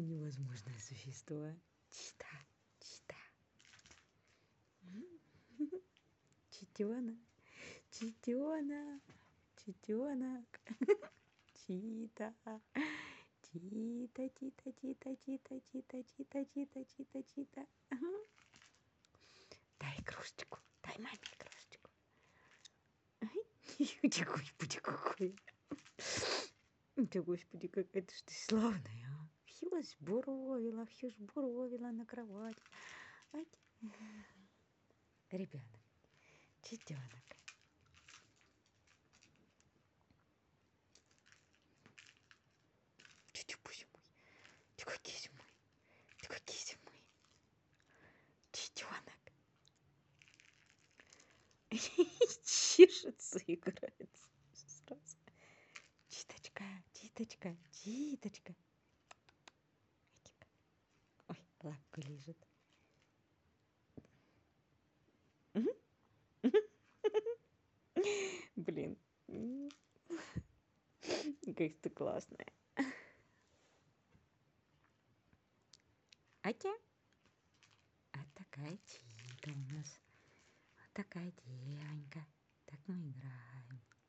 Ты невозможное существо. Чита, чита. Читенок, читенок, читенок. Чита. Чита, чита, чита, чита, чита, чита, чита, чита, чита. Дай игрушечку, дай маме игрушечку. Ты, господи, какой. Ты, господи, какая ты ж ты славная, Хилась буровила, Хьюж буровила на кровати. Ай. Ребенок, читенок. Чуть-чуть мой, тихо какие мой, тихо кисть мой, читенок. Чешется, играется сразу. Читочка, читочка, читочка. Лапку лежит. Блин. Как ты классная. Атя? А такая чита у нас. Вот такая девонька. Так мы играем.